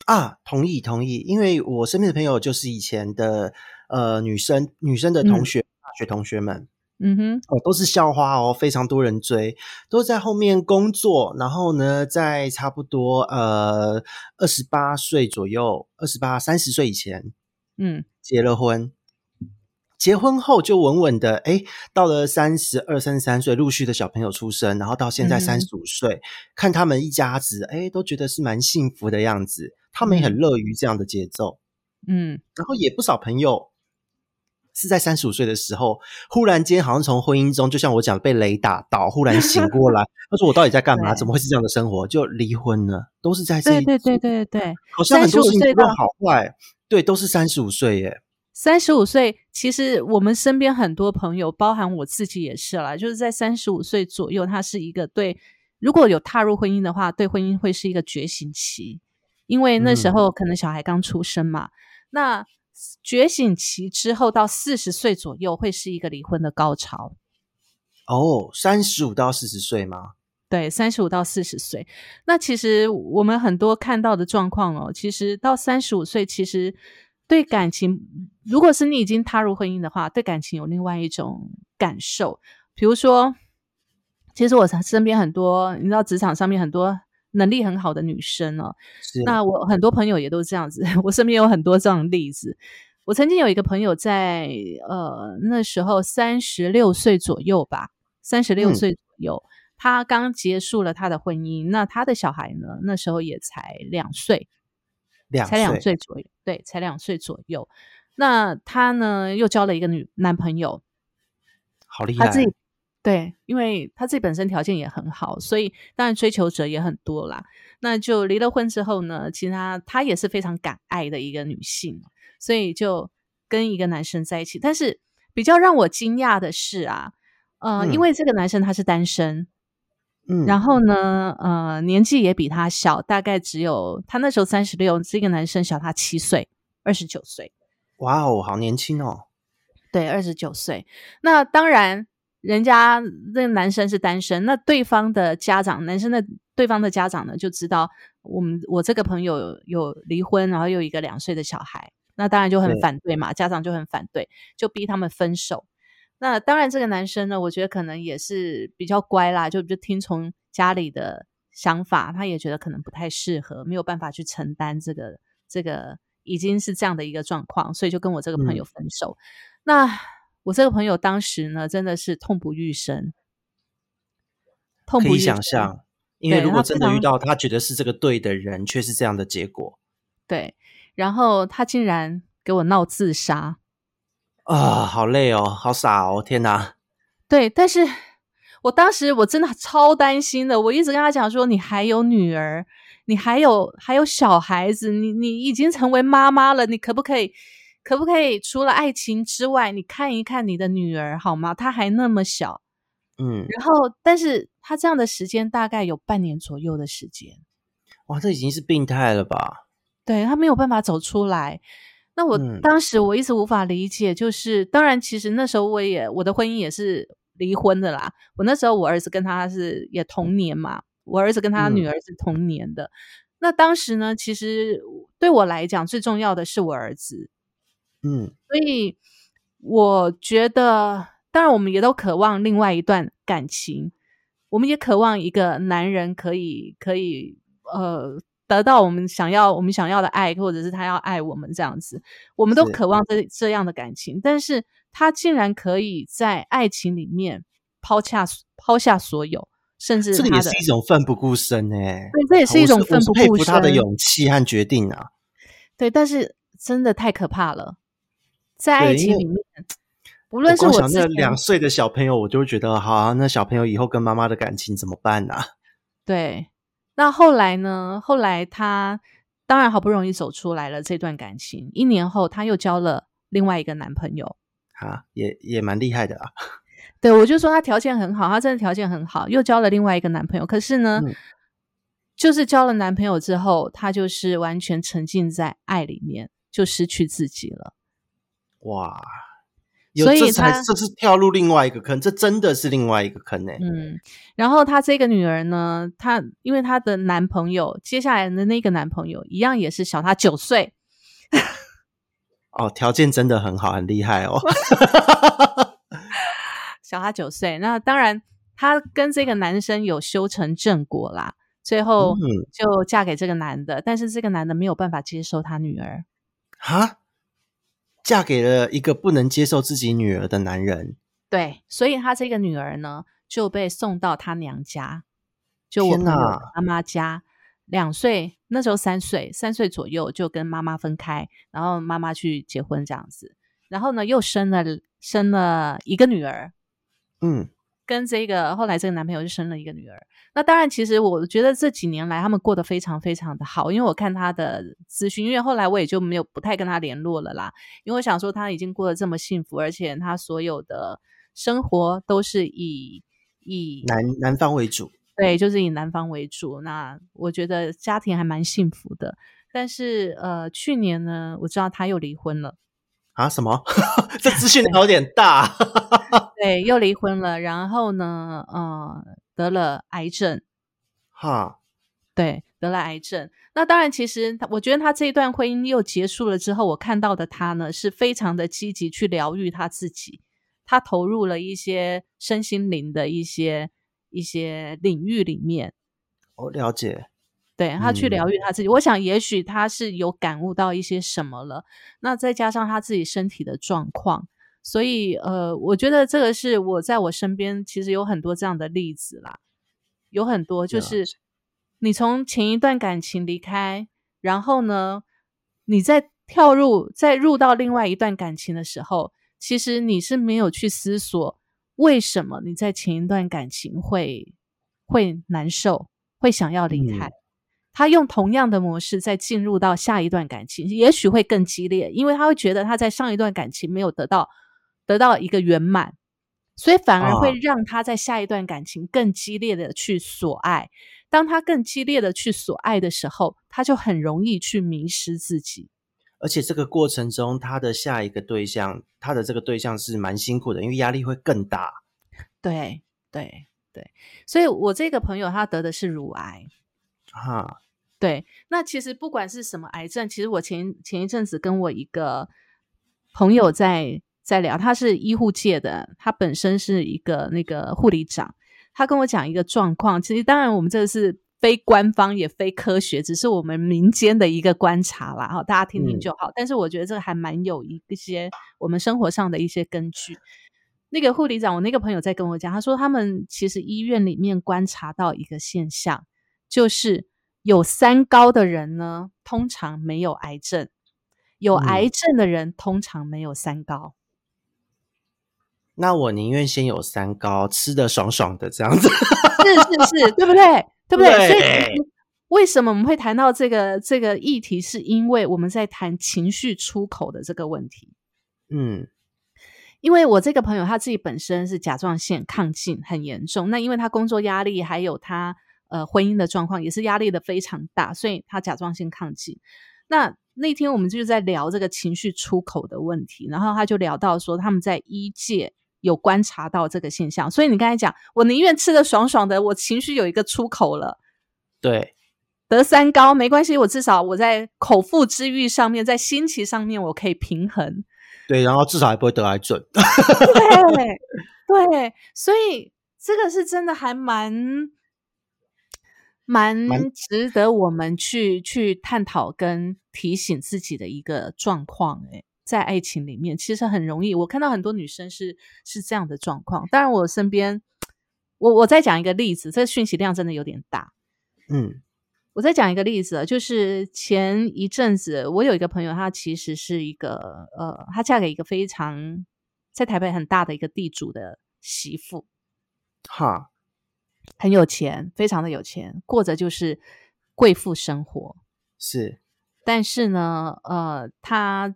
啊，同意同意，因为我身边的朋友就是以前的呃女生女生的同嗯学、大学同学们嗯哼，哦，都是校花哦，非常多人追，都在后面工作，然后呢，在差不多呃二十八岁左右，二十八三十岁以前嗯结了婚。结婚后就稳稳的，哎，到了三十二、三十三岁，陆续的小朋友出生，然后到现在三十五岁，看他们一家子，哎，都觉得是蛮幸福的样子。他们也很嗯乐于这样的节奏，嗯。然后也不少朋友是在三十五岁的时候，忽然间好像从婚姻中，就像我讲被雷打倒，忽然醒 过来，他说：“我到底在干嘛？怎么会是这样的生活？”就离婚了，都是在这一对对对组对对，好像很多事情35岁到不论好坏，对，都是三十五岁耶。三十五岁，其实我们身边很多朋友，包含我自己也是啦，就是在三十五岁左右，他是一个对如果有踏入婚姻的话，对婚姻会是一个觉醒期，因为那时嗯候可能小孩刚出生嘛。那觉醒期之后到四十岁左右，会是一个离婚的高潮。哦，三十五到四十岁吗？对，三十五到四十岁，那其实我们很多看到的状况哦，其实到三十五岁，其实对感情，如果是你已经踏入婚姻的话，对感情有另外一种感受。比如说，其实我身边很多，你知道职场上面很多能力很好的女生哦，是那我很多朋友也都这样子，我身边有很多这种例子。我曾经有一个朋友在呃那时候三十六岁左右吧，三十六嗯岁左右，他刚结束了他的婚姻，那他的小孩呢，那时候也才两岁，两才两岁岁左右，对，才两岁左右。那她呢又交了一个女男朋友，好厉害！她自己对，因为她自己本身条件也很好，所以当然追求者也很多啦。那就离了婚之后呢，其实她她也是非常敢爱的一个女性，所以就跟一个男生在一起。但是比较让我惊讶的是啊，呃，因嗯为这个男生他是单身，嗯，然后呢，呃，年纪也比他小，大概只有他那时候三十六，这个男生小他七岁，二十九岁。哇哦，好年轻哦。对，二十九岁。那当然，人家那个男生是单身，那对方的家长，男生的对方的家长呢，就知道我们我这个朋友有有离婚，然后有一个两岁的小孩，那当然就很反对嘛，家长就很反对，就逼他们分手。那当然，这个男生呢，我觉得可能也是比较乖啦，就就听从家里的想法，他也觉得可能不太适合，没有办法去承担这个这个已经是这样的一个状况，所以就跟我这个朋友嗯分手。那我这个朋友当时呢，真的是痛不欲生，痛可以不欲生。想象，因为如果真的遇到他觉得是这个对的人，却是这样的结果对，然后他竟然给我闹自杀。啊，好累哦，好傻哦，天哪！对，但是我当时我真的超担心的，我一直跟他讲说，你还有女儿，你还有还有小孩子，你你已经成为妈妈了，你可不可以可不可以除了爱情之外，你看一看你的女儿好吗？她还那么小，嗯，然后但是他这样的时间大概有半年左右的时间，哇，这已经是病态了吧？对他没有办法走出来。那我嗯。当时我一直无法理解，就是当然，其实那时候我也我的婚姻也是离婚的啦。我那时候我儿子跟他是也同年嘛，我儿子跟他嗯。女儿是同年的。那当时呢，其实对我来讲最重要的是我儿子，嗯，所以我觉得，当然我们也都渴望另外一段感情，我们也渴望一个男人可以可以呃得到我们想要我们想要的爱，或者是他要爱我们这样子，我们都渴望这这样的感情。但是他竟然可以在爱情里面抛下抛下所有，甚至这也是一种奋不顾身哎、对，这也是一种奋不顾身服他的勇气和决定啊。对，但是真的太可怕了，在爱情里面，无论是我想那两岁的小朋友，我就会觉得，好、啊，那小朋友以后跟妈妈的感情怎么办呢、啊？对，那后来呢？后来她当然好不容易走出来了这段感情，一年后她又交了另外一个男朋友。啊，也也蛮厉害的啊。对我就说她条件很好，她真的条件很好，又交了另外一个男朋友。可是呢，嗯就是交了男朋友之后，她就是完全沉浸在爱里面，就失去自己了。哇，有所以才他这是跳入另外一个坑，这真的是另外一个坑呢、嗯，然后她这个女儿呢，她因为她的男朋友接下来的那个男朋友一样也是小她九岁，哦，条件真的很好，很厉害哦。小她九岁。那当然，她跟这个男生有修成正果啦，最后嗯就嫁给这个男的。但是这个男的没有办法接受她女儿，哈，嫁给了一个不能接受自己女儿的男人，对，所以她这个女儿呢就被送到她娘家，就我妈妈家。两岁那时候三岁，三岁左右就跟妈妈分开，然后妈妈去结婚这样子，然后呢又生了生了一个女儿，嗯，跟这个后来这个男朋友就生了一个女儿。那当然，其实我觉得这几年来他们过得非常非常的好，因为我看他的资讯，因为后来我也就没有不太跟他联络了啦，因为我想说他已经过得这么幸福，而且他所有的生活都是以以男男方为主，对，就是以男方为主。那我觉得家庭还蛮幸福的。但是呃，去年呢，我知道他又离婚了。啊？什么？这资讯量有点大。对，又离婚了，然后呢，呃，得了癌症，哈，对，得了癌症。那当然，其实他我觉得他这一段婚姻又结束了之后，我看到的他呢，是非常的积极去疗愈他自己，他投入了一些身心灵的一些一些领域里面，我了解。对他去嗯疗愈他自己。我想，也许他是有感悟到一些什么了。那再加上他自己身体的状况，所以呃，我觉得这个是我在我身边其实有很多这样的例子啦，有很多就是你从前一段感情离开，然后呢，你再跳入再入到另外一段感情的时候，其实你是没有去思索为什么你在前一段感情会会难受，会想要离开。嗯他用同样的模式再进入到下一段感情，也许会更激烈，因为他会觉得他在上一段感情没有得到得到一个圆满，所以反而会啊让他在下一段感情更激烈的去索爱。当他更激烈的去索爱的时候，他就很容易去迷失自己。而且这个过程中，他的下一个对象，他的这个对象是蛮辛苦的，因为压力会更大。对对对，所以我这个朋友他得的是乳癌。哈，对，那其实不管是什么癌症，其实我前前一阵子跟我一个朋友在在聊，他是医护界的，他本身是一个那个护理长，他跟我讲一个状况。其实当然我们这个是非官方也非科学，只是我们民间的一个观察啦，哈，大家听听就好。但是我觉得这个还蛮有一些我们生活上的一些根据。那个护理长，我那个朋友在跟我讲，他说他们其实医院里面观察到一个现象，就是有三高的人呢，通常没有癌症；有嗯癌症的人通常没有三高。那我宁愿先有三高，吃的爽爽的这样子。是是是，对不对？对不对？所以为什么我们会谈到这个这个议题，是因为我们在谈情绪出口的这个问题。嗯因为我这个朋友他自己本身是甲状腺亢进很严重，那因为他工作压力还有他呃婚姻的状况也是压力的非常大，所以他甲状腺亢进。那那天我们就在聊这个情绪出口的问题，然后他就聊到说他们在医界有观察到这个现象，所以你刚才讲，我宁愿吃的爽爽的，我情绪有一个出口了。对，得三高没关系，我至少我在口腹之欲上面，在心情上面我可以平衡。对，然后至少还不会得癌症。对对，所以这个是真的还蛮蛮蛮值得我们去去探讨跟提醒自己的一个状况。诶，在爱情里面，其实很容易，我看到很多女生是是这样的状况。当然，我身边，我我再讲一个例子，这个讯息量真的有点大。嗯我再讲一个例子啊，就是前一阵子，我有一个朋友，她其实是一个呃，她嫁给一个非常在台北很大的一个地主的媳妇，哈，很有钱，非常的有钱，过着就是贵妇生活。是但是呢，呃，他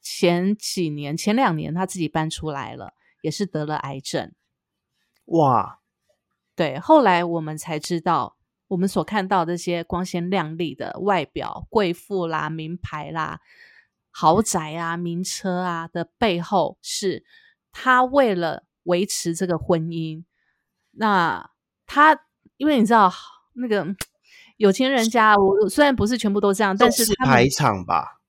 前几年、前两年，他自己搬出来了，也是得了癌症。哇，对，后来我们才知道，我们所看到这些光鲜亮丽的外表、贵妇啦、名牌啦、豪宅啊、名车啊的背后，是他为了维持这个婚姻，那他因为你知道那个有钱人家，我虽然不是全部都这样，但是他排场吧？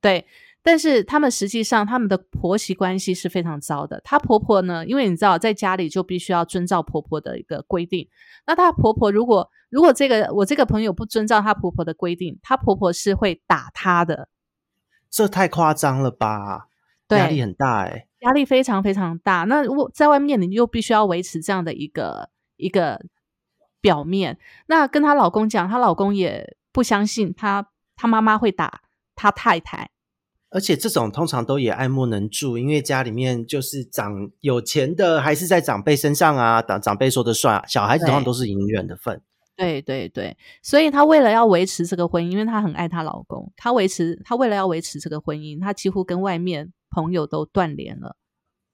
对，但是他们实际上他们的婆媳关系是非常糟的。她婆婆呢，因为你知道在家里就必须要遵照婆婆的一个规定。那她婆婆如果如果这个我这个朋友不遵照她婆婆的规定，她婆婆是会打她的，这太夸张了吧？对压力很大哎、压力非常非常大。那我在外面你又必须要维持这样的一个一个表面。那跟她老公讲，她老公也不相信她她妈妈会打她太太。而且这种通常都也爱莫能助，因为家里面就是长有钱的，还是在长辈身上啊，长长辈说的算，小孩子通常都是隐忍的份。对对对，所以她为了要维持这个婚姻，因为她很爱她老公，她维持她为了要维持这个婚姻，她几乎跟外面朋友都断联了。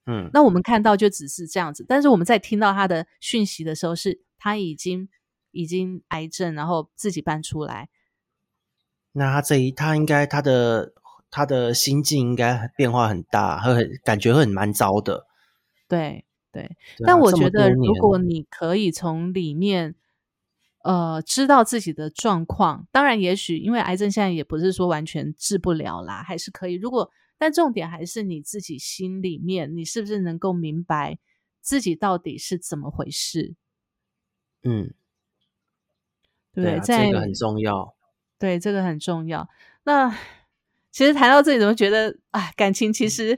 嗯，那我们看到就只是这样子，但是我们在听到他的讯息的时候，是他已经已经癌症，然后自己搬出来。那他这一他应该他的他的心境应该变化很大，会很感觉会很蛮糟的。对对，对啊但我觉得如果你可以从里面。呃，知道自己的状况，当然，也许因为癌症现在也不是说完全治不了啦，还是可以。如果，但重点还是你自己心里面，你是不是能够明白自己到底是怎么回事，嗯，对不对？啊，在这个很重要。对，这个很重要。那其实谈到这里，怎么觉得啊，感情其实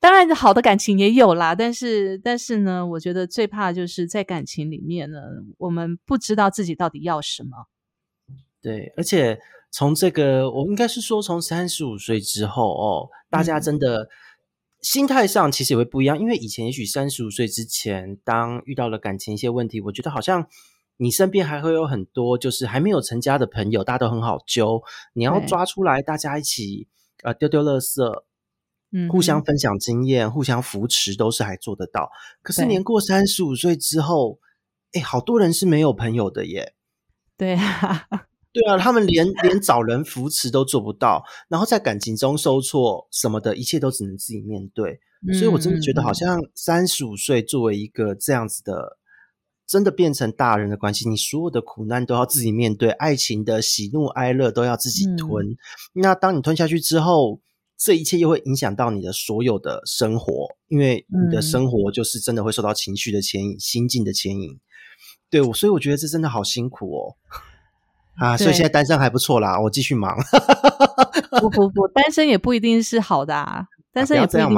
当然好的感情也有啦，但是但是呢，我觉得最怕就是在感情里面呢，我们不知道自己到底要什么。对，而且从这个，我应该是说，从三十五岁之后哦，大家嗯真的、心态上其实也会不一样。因为以前也许三十五岁之前，当遇到了感情一些问题，我觉得好像你身边还会有很多就是还没有成家的朋友，大家都很好揪。你要抓出来，大家一起呃丢丢垃圾，嗯互相分享经验，互相扶持，都是还做得到。可是年过三十五岁之后，哎，好多人是没有朋友的耶。对啊，对啊，他们连连找人扶持都做不到，然后在感情中受挫什么的，一切都只能自己面对。所以我真的觉得，好嗯像三十五岁作为一个这样子的，真的变成大人的关系，你所有的苦难都要自己面对，爱情的喜怒哀乐都要自己嗯吞。那当你吞下去之后，这一切又会影响到你的所有的生活，因为你的嗯生活就是真的会受到情绪的牵引、心境的牵引。对，我所以我觉得这真的好辛苦哦。啊，所以现在单身还不错啦，我继续忙。不不 不，单身也不一定是好的啊，单身也不一定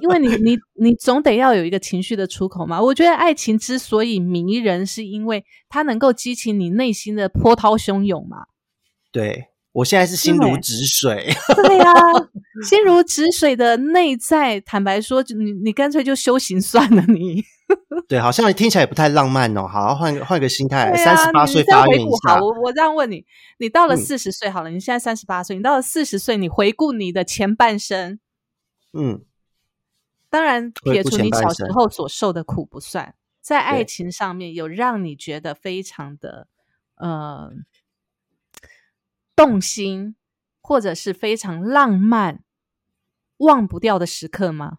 因为你你你总得要有一个情绪的出口嘛。我觉得爱情之所以迷人，是因为它能够激起你内心的波涛汹涌嘛。对我现在是心如止水。对呀、心如止水的内在，坦白说，就你你干脆就修行算了你。对，好像听起来也不太浪漫哦。好，换个换个心态，对三十八岁发愿一下。我我这样问你，你到了嗯四十岁好了，你现在三十八岁，你到了四十岁，你回顾你的前半生，嗯，当然撇除你小时候所受的苦不算，在爱情上面有让你觉得非常的呃动心，或者是非常浪漫、忘不掉的时刻吗？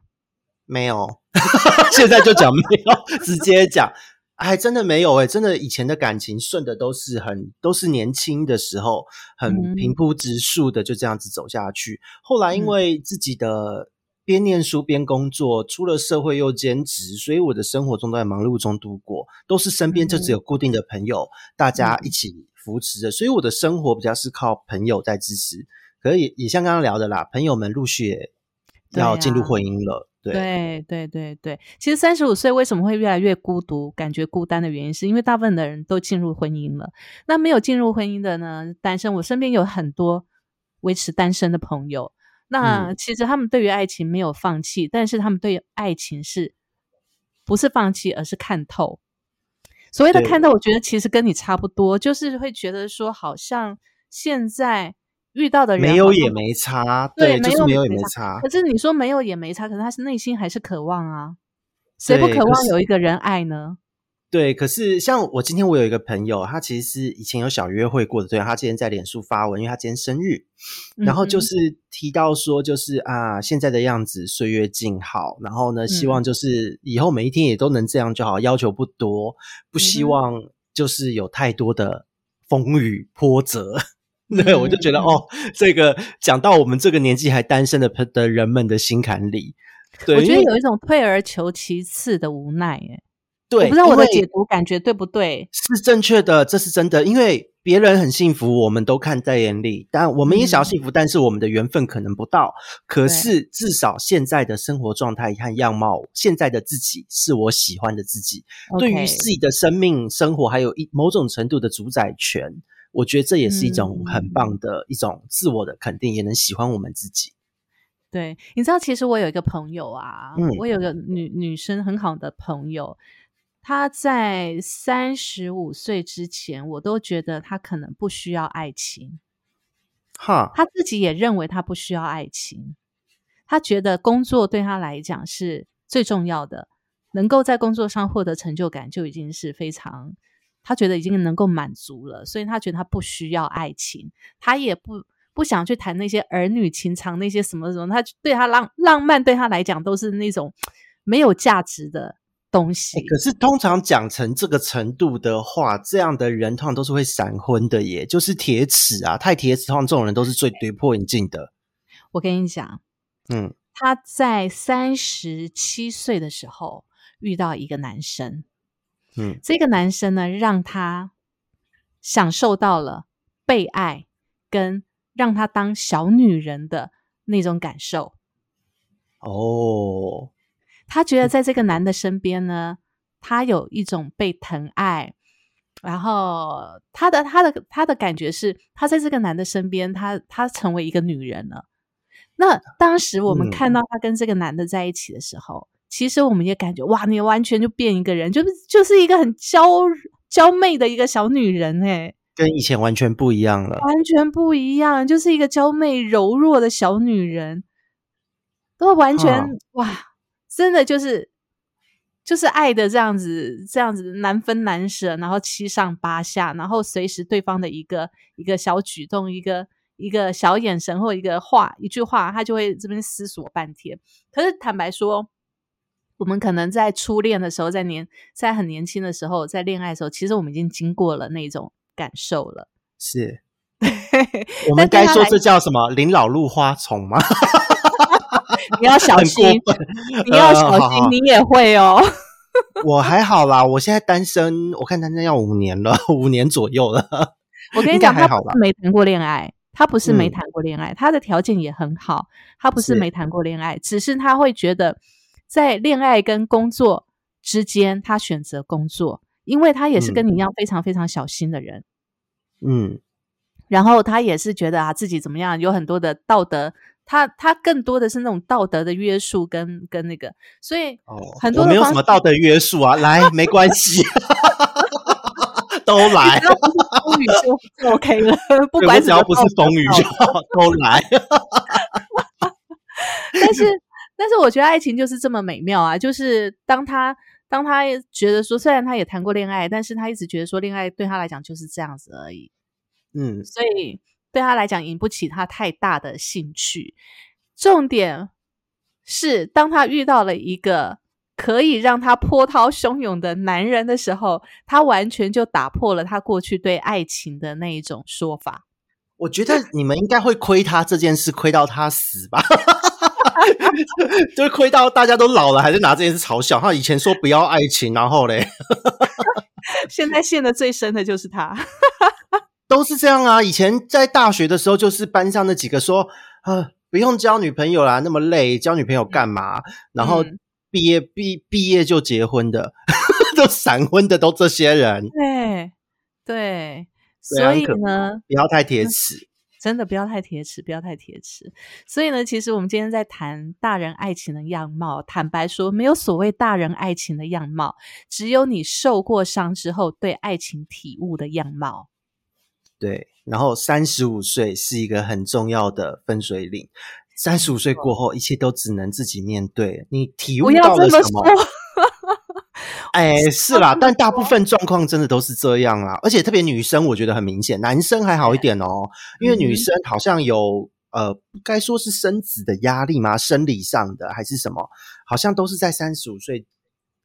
没有，现在就讲没有，直接讲。哎，真的没有哎、真的以前的感情顺的都是很都是年轻的时候很嗯平铺直述的就这样子走下去。后来因嗯为自己的边念书边工作，出了社会又兼职，所以我的生活中都在忙碌中度过，都是身边就只有固定的朋友，大家一起扶持着，所以我的生活比较是靠朋友在支持。可是也也像刚刚聊的啦，朋友们陆续也要进入啊婚姻了，对。对对对对，其实三十五岁为什么会越来越孤独、感觉孤单的原因，是因为大部分的人都进入婚姻了。那没有进入婚姻的呢，单身。我身边有很多维持单身的朋友，那嗯其实他们对于爱情没有放弃，但是他们对爱情是不是放弃，而是看透。所谓的看透，我觉得其实跟你差不多，就是会觉得说，好像现在遇到的人没有也没差，对，就是没有也没没差可。是你说没有也没差，可是他是内心还是渴望啊。谁不渴望有一个人爱呢？对，可是像我今天我有一个朋友，他其实是以前有小约会过的对，他今天在脸书发文，因为他今天生日，然后就是提到说，就是啊现在的样子岁月静好，然后呢，希望嗯就是以后每一天也都能这样就好，要求不多，不希望就是有太多的风雨波折。对，我就觉得嗯哦，这个讲到我们这个年纪还单身的的人们的心坎里。对，我觉得有一种退而求其次的无奈。哎，对，我不知道我的解读感觉对不对？是正确的，这是真的，因为别人很幸福，我们都看在眼里，但我们也想要嗯幸福，但是我们的缘分可能不到。可是至少现在的生活状态和样貌，现在的自己是我喜欢的自己。对于自己的生命、生活，还有一某种程度的主宰权，我觉得这也是一种嗯很棒的一种自我的肯定，也能喜欢我们自己。对，你知道，其实我有一个朋友啊，嗯我有个女女生很好的朋友，她在三十五岁之前，我都觉得她可能不需要爱情。哈，她自己也认为她不需要爱情，她觉得工作对她来讲是最重要的，能够在工作上获得成就感就已经是非常，他觉得已经能够满足了，所以他觉得他不需要爱情，他也不不想去谈那些儿女情长那些什么什么，他对他浪浪漫对他来讲都是那种没有价值的东西。欸可是通常讲成这个程度的话，这样的人通常都是会闪婚的耶，就是铁齿啊，太铁齿，通常这种人都是最跌破眼镜的。我跟你讲，嗯，他在三十七岁的时候遇到一个男生，嗯，这个男生呢，让他享受到了被爱，跟让他当小女人的那种感受。哦，他觉得在这个男的身边呢，他有一种被疼爱，然后他的他的他的感觉是，他在这个男的身边，他他成为一个女人了。那当时我们嗯看到他跟这个男的在一起的时候，其实我们也感觉哇，你完全就变一个人，就是就是一个很娇娇媚的一个小女人哎、跟以前完全不一样了。完全不一样，就是一个娇媚柔弱的小女人，都完全、嗯哇，真的就是就是爱的这样子，这样子难分难舍，然后七上八下，然后随时对方的一个一个小举动，一个一个小眼神或一个话一句话，他就会这边思索半天。可是坦白说。我们可能在初恋的时候，在年在很年轻的时候，在恋爱的时候，其实我们已经经过了那种感受了。是，我们该说这叫什么？临老入花丛吗？你要小很心你要小心，你也会哦。我还好啦，我现在单身，我看单身要五年了，五年左右了。我跟你讲，他没谈过恋爱，他不是没嗯谈过恋爱，他的条件也很好，他不是是没谈过恋爱，只是他会觉得在恋爱跟工作之间，他选择工作，因为他也是嗯跟你一样非常非常小心的人。嗯，然后他也是觉得啊自己怎么样，有很多的道德，他他更多的是那种道德的约束跟跟那个，所以哦，很多我没有什么道德约束啊，来，没关系，都来风雨就就 OK 了，不管只要不是风雨就，都来。但是，但是我觉得爱情就是这么美妙啊！就是当他当他觉得说，虽然他也谈过恋爱，但是他一直觉得说，恋爱对他来讲就是这样子而已，嗯，所以对他来讲引不起他太大的兴趣。重点是，当他遇到了一个可以让他波涛汹涌的男人的时候，他完全就打破了他过去对爱情的那一种说法。我觉得你们应该会亏他这件事，亏到他死吧。就是亏到大家都老了，还是拿这件事嘲笑他。以前说不要爱情，然后嘞，现在陷得最深的就是他。都是这样啊。以前在大学的时候，就是班上那几个说，啊，不用交女朋友啦，那么累，交女朋友干嘛？然后嗯毕业毕毕业就结婚的，都闪婚的，都这些人，对对，所以呢，不要太铁齿。真的不要太铁齿，不要太铁齿。所以呢，其实我们今天在谈大人爱情的样貌，坦白说，没有所谓大人爱情的样貌，只有你受过伤之后对爱情体悟的样貌。对，然后三十五岁是一个很重要的分水岭。三十五岁过后，一切都只能自己面对。你体悟到了什么？说，哎，是啦，但大部分状况真的都是这样啦。而且特别女生，我觉得很明显，男生还好一点哦，因为女生好像有呃，不该说是生子的压力吗？生理上的还是什么？好像都是在三十五岁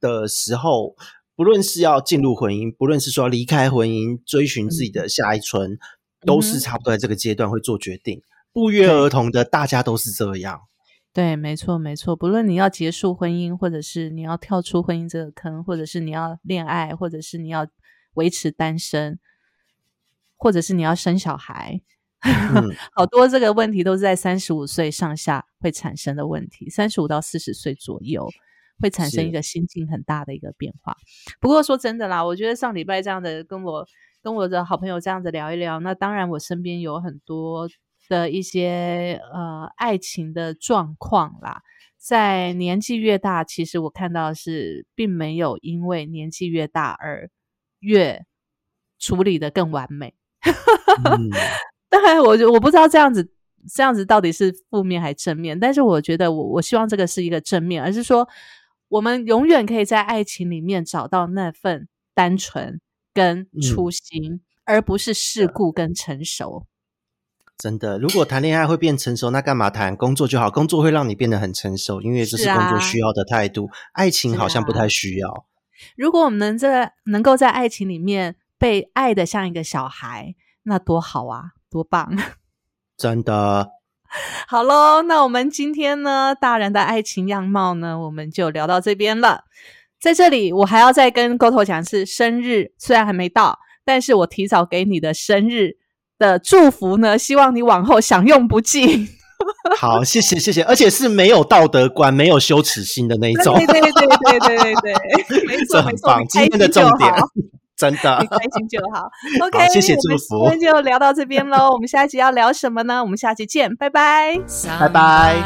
的时候，不论是要进入婚姻，不论是说离开婚姻，追寻自己的下一春，都是差不多在这个阶段会做决定。不约而同的，大家都是这样。对，没错，没错。不论你要结束婚姻，或者是你要跳出婚姻这个坑，或者是你要恋爱，或者是你要维持单身，或者是你要生小孩，嗯 好多这个问题都是在三十五岁上下会产生的问题，三十五到四十岁左右会产生一个心境很大的一个变化。不过说真的啦，我觉得上礼拜这样的跟我跟我的好朋友这样子聊一聊，那当然我身边有很多的一些呃爱情的状况啦。在年纪越大，其实我看到的是，并没有因为年纪越大而越处理的更完美。嗯，当然，我我不知道这样子这样子到底是负面还是正面，但是我觉得我我希望这个是一个正面，而是说我们永远可以在爱情里面找到那份单纯跟初心，而不是世故跟成熟。真的，如果谈恋爱会变成熟，那干嘛谈工作就好？工作会让你变得很成熟，因为这是工作需要的态度。爱情好像不太需要。如果我们能在能够在爱情里面被爱的像一个小孩，那多好啊，多棒！真的，好喽，那我们今天呢，大人的爱情样貌呢，我们就聊到这边了。在这里，我还要再跟 GoTo 讲是生日，虽然还没到，但是我提早给你的生日的祝福呢，希望你往后享用不尽。好，谢谢谢谢，而且是没有道德观、没有羞耻心的那一种，对对对对对对对，没这错没错，很棒。今天的开心就重点好，真的你开心就好。OK，谢谢祝福今天就聊到这边喽。我们下一集要聊什么呢？我们下期见，拜拜。拜拜.